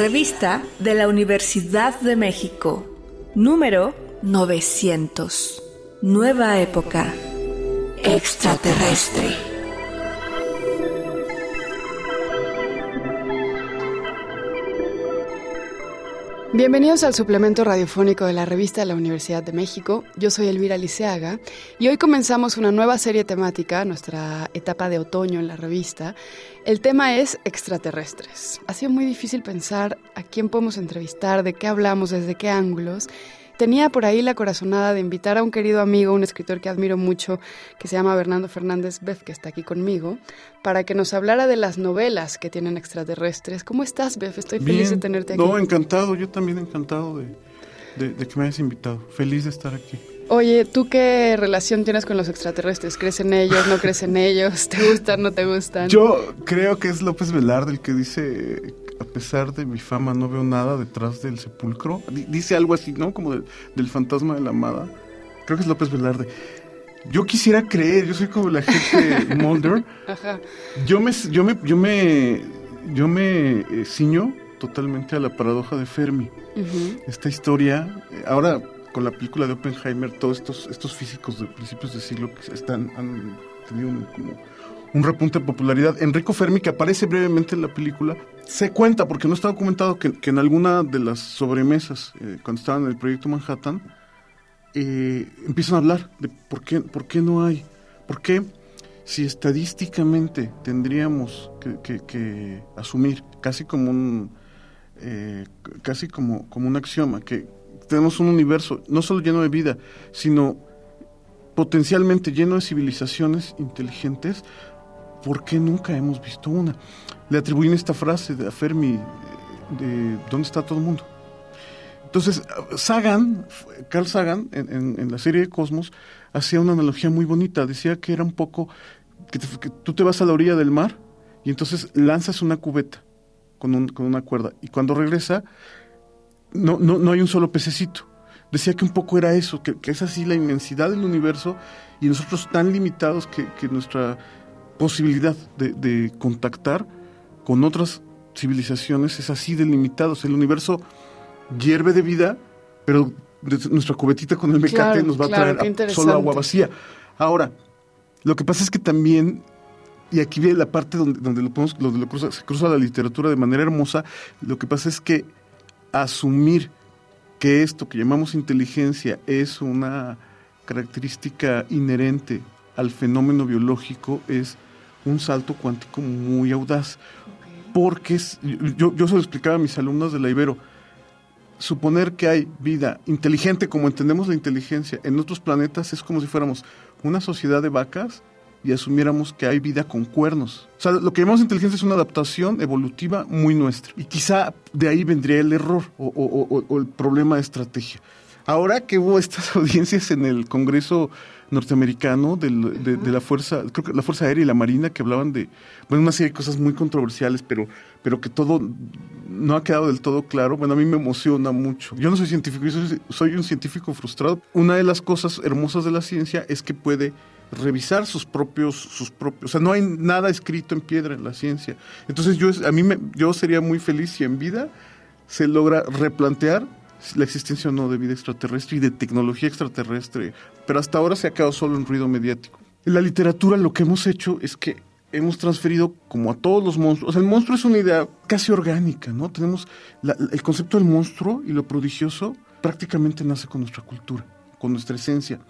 Revista de la Universidad de México. Número 900. Nueva época. Extraterrestre. Bienvenidos al suplemento radiofónico de la revista de la Universidad de México. Yo soy Elvira Liceaga y hoy comenzamos una nueva serie temática, nuestra etapa de otoño en la revista. El tema es extraterrestres. Ha sido muy difícil pensar a quién podemos entrevistar, de qué hablamos, desde qué ángulos tenía por ahí la corazonada de invitar a un querido amigo, un escritor que admiro mucho, que se llama Bernardo Fernández Beff, que está aquí conmigo, para que nos hablara de las novelas que tienen extraterrestres. ¿Cómo estás, Beff? Estoy feliz de tenerte aquí. No, encantado, yo también encantado de, que me hayas invitado. Feliz de estar aquí. Oye, ¿tú qué relación tienes con los extraterrestres? ¿Crees en ellos? ¿No crees en ellos? ¿Te gustan? ¿No te gustan? Yo creo que es López Velarde el que dice a pesar de mi fama no veo nada detrás del sepulcro. dice algo así, ¿no? Como del fantasma de la amada. Creo que es López Velarde. Yo quisiera creer, yo soy como la gente Mulder. Ajá. Yo me, yo me, yo me, yo me eh, ciño totalmente a la paradoja de Fermi. Esta historia, eh, ahora con la película de Oppenheimer, todos estos, estos físicos de principios de siglo que están, han tenido un, como un repunte de popularidad. Enrico Fermi, que aparece brevemente en la película, se cuenta, porque no está documentado, que, en alguna de las sobremesas, eh, cuando estaban en el proyecto Manhattan, eh, empiezan a hablar de por qué, por qué no hay, por qué si estadísticamente tendríamos que, asumir casi como un eh, casi como, como un axioma que tenemos un universo no solo lleno de vida sino potencialmente lleno de civilizaciones inteligentes ¿por qué nunca hemos visto una? Le atribuyen esta frase a Fermi de ¿dónde está todo el mundo? Entonces, Sagan, Carl Sagan, en, la serie de Cosmos, hacía una analogía muy bonita. Decía que era un poco que, tú te vas a la orilla del mar y entonces lanzas una cubeta con, con una cuerda y cuando regresa no, no, no, hay un solo pececito. Decía que un poco era eso, que, es así la inmensidad del universo y nosotros tan limitados que nuestra posibilidad de, contactar con otras civilizaciones es así de limitados. El universo hierve de vida, pero nuestra cubetita con el mecate nos va a traer solo agua vacía. Ahora, lo que pasa es que también, y aquí viene la parte donde, donde lo, podemos, donde lo cruza, se cruza la literatura de manera hermosa, lo que pasa es que asumir que esto que llamamos inteligencia es una característica inherente al fenómeno biológico es un salto cuántico muy audaz. Porque yo, yo se lo explicaba a mis alumnos de la Ibero. Suponer que hay vida inteligente, como entendemos la inteligencia, en otros planetas es como si fuéramos una sociedad de vacas y asumiéramos que hay vida con cuernos. O sea, lo que llamamos inteligencia es una adaptación evolutiva muy nuestra. Y quizá de ahí vendría el error o, o el problema de estrategia. Ahora que hubo estas audiencias en el Congreso norteamericano de, la fuerza, creo que la fuerza aérea y la marina que hablaban de, bueno, una serie de cosas muy controversiales, pero, pero que todo no ha quedado del todo claro. Bueno, a mí me emociona mucho. Yo no soy científico, yo soy, soy un científico frustrado. Una de las cosas hermosas de la ciencia es que puede revisar sus propios, sus propios, o sea, no hay nada escrito en piedra en la ciencia. Entonces yo, a mí me, yo sería muy feliz si en vida se logra replantear la existencia o no de vida extraterrestre y de tecnología extraterrestre, pero hasta ahora se ha quedado solo en ruido mediático. En la literatura lo que hemos hecho es que hemos transferido como a todos los monstruos, o sea, el monstruo es una idea casi orgánica, ¿no? Tenemos el concepto del monstruo y lo prodigioso prácticamente nace con nuestra cultura con nuestra esencia.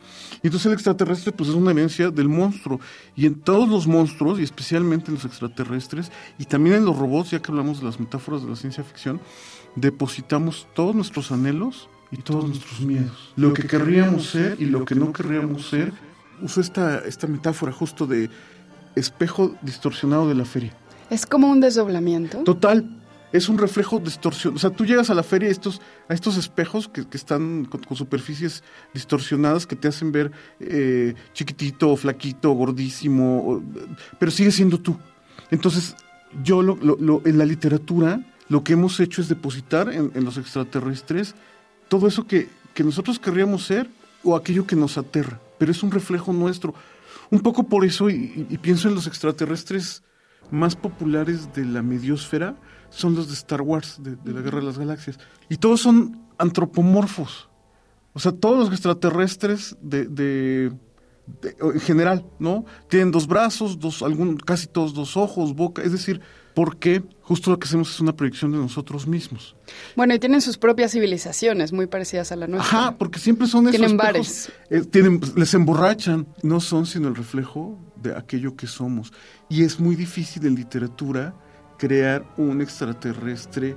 Y entonces el extraterrestre pues es una herencia del monstruo. Y en todos los monstruos, y especialmente en los extraterrestres, y también en los robots, ya que hablamos de las metáforas de la ciencia ficción, depositamos todos nuestros anhelos y todos nuestros miedos. Lo que querríamos ser y lo que no querríamos ser. Uso esta, esta metáfora justo de espejo distorsionado de la feria. Es como un desdoblamiento. Total, es un reflejo distorsionado. O sea, tú llegas a la feria a estos, a estos espejos que, están con, superficies distorsionadas que te hacen ver eh, chiquitito, flaquito, gordísimo, pero sigue siendo tú. Entonces, yo lo, en la literatura lo que hemos hecho es depositar en, los extraterrestres todo eso que, nosotros querríamos ser o aquello que nos aterra, pero es un reflejo nuestro. Un poco por eso, y, pienso en los extraterrestres más populares de la mediosfera son los de Star Wars, de, la Guerra de las Galaxias. Y todos son antropomorfos. O sea, todos los extraterrestres de, en general, ¿no? Tienen dos brazos, dos, algún, casi todos dos ojos, boca, es decir, porque justo lo que hacemos es una proyección de nosotros mismos. Bueno, y tienen sus propias civilizaciones muy parecidas a la nuestra. Ajá, porque siempre son esos Tienen bares. Eh, tienen, les emborrachan, no son sino el reflejo de aquello que somos. Y es muy difícil en literatura crear un extraterrestre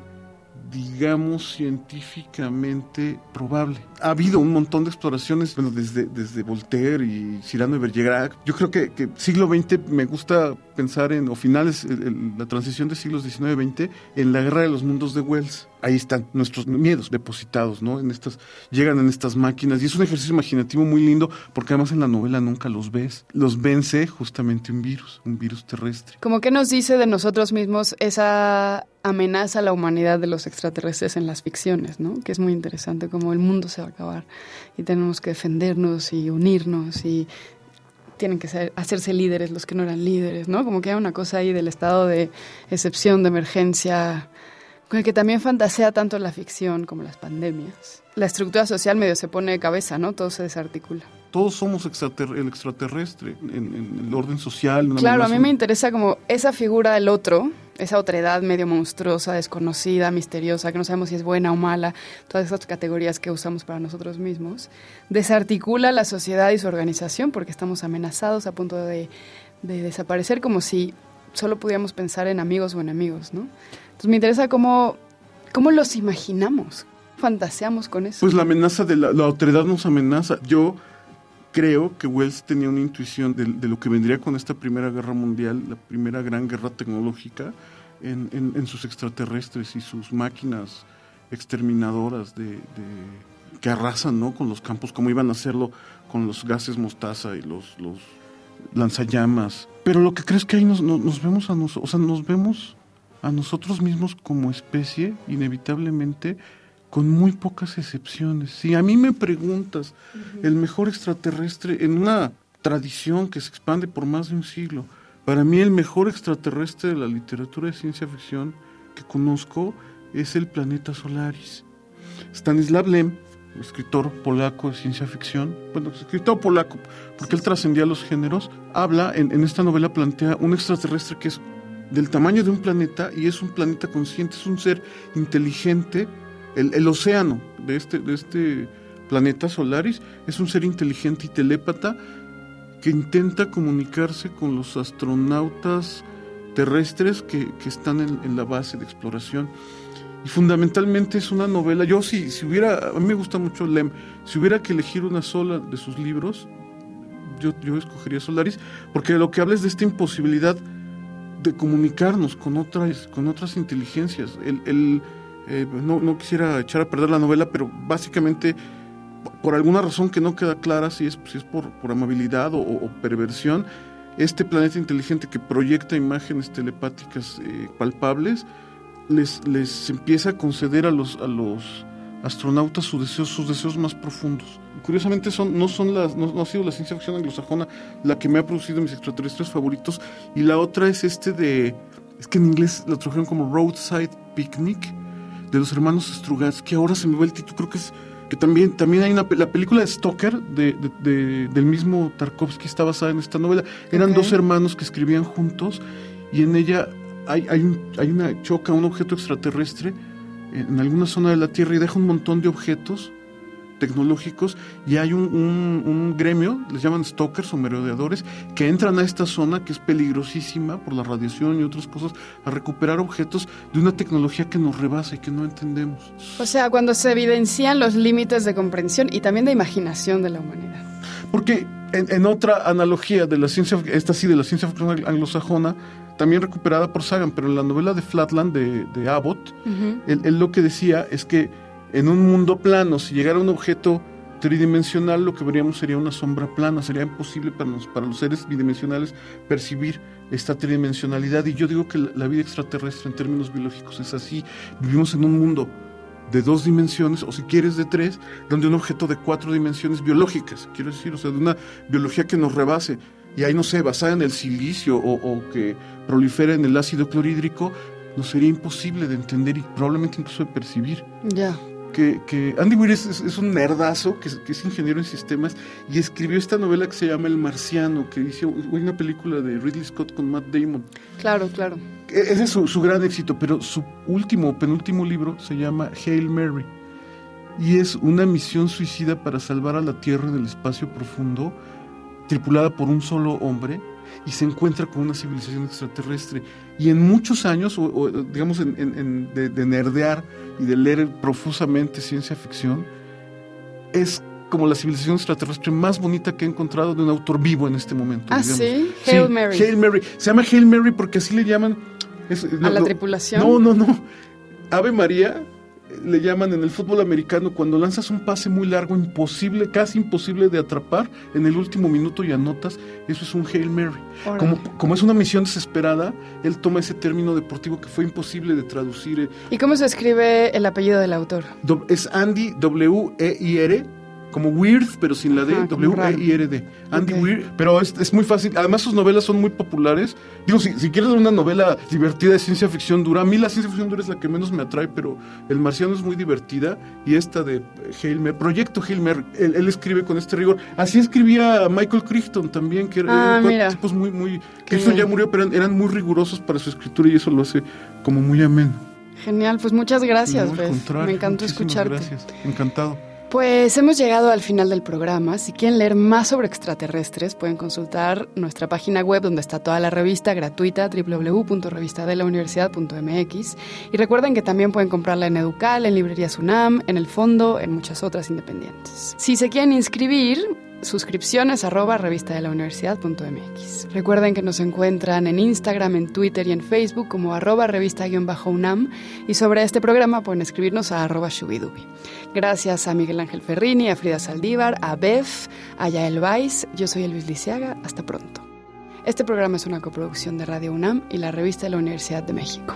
digamos, científicamente probable. Ha habido un montón de exploraciones, bueno, desde, desde Voltaire y Cyrano de Bergerac. Yo creo que, siglo XX me gusta pensar en, o finales, la transición de siglos XIX-XX, en la guerra de los mundos de Wells. Ahí están nuestros miedos depositados, ¿no? En estas, llegan en estas máquinas y es un ejercicio imaginativo muy lindo porque además en la novela nunca los ves. Los vence justamente un virus, un virus terrestre. ¿Cómo que nos dice de nosotros mismos esa amenaza a la humanidad de los extraterrestres en las ficciones, ¿no? Que es muy interesante, como el mundo se va a acabar y tenemos que defendernos y unirnos y tienen que ser, hacerse líderes los que no eran líderes, ¿no? Como que hay una cosa ahí del estado de excepción, de emergencia, que también fantasea tanto la ficción como las pandemias. La estructura social medio se pone de cabeza, ¿no? Todo se desarticula. Todos somos el extraterrestre en, el orden social. Claro, a mí me interesa como esa figura del otro, esa otredad medio monstruosa, desconocida, misteriosa, que no sabemos si es buena o mala, todas esas categorías que usamos para nosotros mismos, desarticula la sociedad y su organización porque estamos amenazados a punto de, desaparecer como si solo pudiéramos pensar en amigos o enemigos, ¿no? Entonces me interesa cómo, cómo los imaginamos, fantaseamos con eso. Pues la amenaza de la, la otredad nos amenaza. Yo creo que Wells tenía una intuición de, lo que vendría con esta Primera Guerra Mundial, la primera gran guerra tecnológica, en, sus extraterrestres y sus máquinas exterminadoras de, que arrasan ¿no? con los campos, como iban a hacerlo con los gases mostaza y los lanzallamas. Pero lo que creo es que ahí nos, vemos a nosotros, o sea, nos vemos a nosotros mismos como especie, inevitablemente, con muy pocas excepciones. Si a mí me preguntas, el mejor extraterrestre en una tradición que se expande por más de un siglo, para mí el mejor extraterrestre de la literatura de ciencia ficción que conozco es el planeta Solaris. Stanislav Lem, escritor polaco de ciencia ficción, bueno, escritor polaco, porque él trascendía los géneros, habla, en, en esta novela plantea un extraterrestre que es del tamaño de un planeta y es un planeta consciente, es un ser inteligente el, océano de este, de este planeta Solaris es un ser inteligente y telépata que intenta comunicarse con los astronautas terrestres que, están en, la base de exploración. Y fundamentalmente es una novela. Yo, si, si hubiera, a mí me gusta mucho Lem, si hubiera que elegir una sola de sus libros, yo, yo escogería Solaris, porque lo que habla es de esta imposibilidad de comunicarnos con otras, con otras inteligencias. el, eh, no, no, quisiera echar a perder la novela, pero básicamente, por alguna razón que no queda clara, si es, si es por, por amabilidad o, perversión, este planeta inteligente que proyecta imágenes telepáticas eh, palpables, les, les empieza a conceder a los, a los astronautas sus deseos, sus deseos más profundos. curiosamente son, no, son las, no, ha sido la ciencia ficción anglosajona la que me ha producido mis extraterrestres favoritos, y la otra es este de, es que en inglés lo trajeron como Roadside Picnic, de los hermanos Strugatsky, ahora se me va el título, creo que es que también, también hay una la película de Stoker de, del mismo Tarkovsky está basada en esta novela. Eran dos hermanos que escribían juntos y en ella hay, hay, un, hay una choca, un objeto extraterrestre en alguna zona de la Tierra y deja un montón de objetos tecnológicos y hay un, un, gremio, les llaman stalkers o merodeadores, que entran a esta zona que es peligrosísima por la radiación y otras cosas, a recuperar objetos de una tecnología que nos rebasa y que no entendemos. O sea, cuando se evidencian los límites de comprensión y también de imaginación de la humanidad. Porque en, otra analogía de la ciencia, esta sí de la ciencia ficción anglosajona, también recuperada por Sagan, pero en la novela de Flatland de, Abbott, él lo que decía es que en un mundo plano, si llegara un objeto tridimensional, lo que veríamos sería una sombra plana. Sería imposible para, para los seres bidimensionales percibir esta tridimensionalidad. Y yo digo que la, vida extraterrestre en términos biológicos es así. Vivimos en un mundo de dos dimensiones, o si quieres de tres, donde un objeto de cuatro dimensiones biológicas, quiero decir, o sea, de una biología que nos rebase, y ahí no sé, basada en el silicio o, o que prolifera en el ácido clorhídrico, nos sería imposible de entender y probablemente incluso de percibir. Ya. Que, que Andy Weir es, es- es un nerdazo, que es, que es ingeniero en sistemas, y escribió esta novela que se llama El Marciano, que hizo una película de Ridley Scott con Matt Damon. Claro, claro. E- Ese es su, su gran éxito, pero su último, penúltimo libro se llama Hail Mary. Y es una misión suicida para salvar a la Tierra del espacio profundo, tripulada por un solo hombre, y se encuentra con una civilización extraterrestre. Y en muchos años, o, o, digamos, en, en- en- de, de nerdear y de leer profusamente ciencia ficción, es como la civilización extraterrestre más bonita que he encontrado de un autor vivo en este momento. Ah, digamos. sí. Hail Sí, Mary. Hail Mary. Se llama Hail Mary porque así le llaman. es- A lo- la tripulación. No, no, no. Ave María le llaman en el fútbol americano cuando lanzas un pase muy largo, imposible, casi imposible de atrapar en el último minuto y anotas. Eso es un Hail Mary. Como, como es una misión desesperada, él toma ese término deportivo que fue imposible de traducir. eh, ¿Y cómo se escribe el apellido del autor? Es Andy W-E-I-R, como Weird, pero sin la D, Ajá. W-E-I-R-D. Andy Ok. Weird, pero es, es muy fácil. Además, sus novelas son muy populares. Digo, si, si quieres una novela divertida de ciencia ficción dura, a mí la ciencia ficción dura es la que menos me atrae, pero El Marciano es muy divertida. Y esta de Hail Mary, Proyecto Hail Mary, él, él escribe con este rigor. Así escribía Michael Crichton también, que Ah, eran tipos muy, muy. Crichton ya murió, pero eran, eran muy rigurosos para su escritura y eso lo hace como muy ameno. Genial, pues muchas gracias, No, contrario, Me encantó escucharte. Gracias, encantado. Pues hemos llegado al final del programa. Si quieren leer más sobre extraterrestres, pueden consultar nuestra página web donde está toda la revista gratuita www.revistadelauniversidad.mx y recuerden que también pueden comprarla en Educal, en Librerías UNAM, en El Fondo, en muchas otras independientes. Si se quieren inscribir, suscripciones arroba revista de la universidad.mx. Recuerden que nos encuentran en Instagram, en Twitter y en Facebook como arroba revista-unam y sobre este programa pueden escribirnos a arroba shubidubi. Gracias a Miguel Ángel Ferrini, a Frida Saldívar, a Bef, a Yael Weiss. Yo soy Elvis Lisiaga. Hasta pronto. Este programa es una coproducción de Radio UNAM y la revista de la Universidad de México.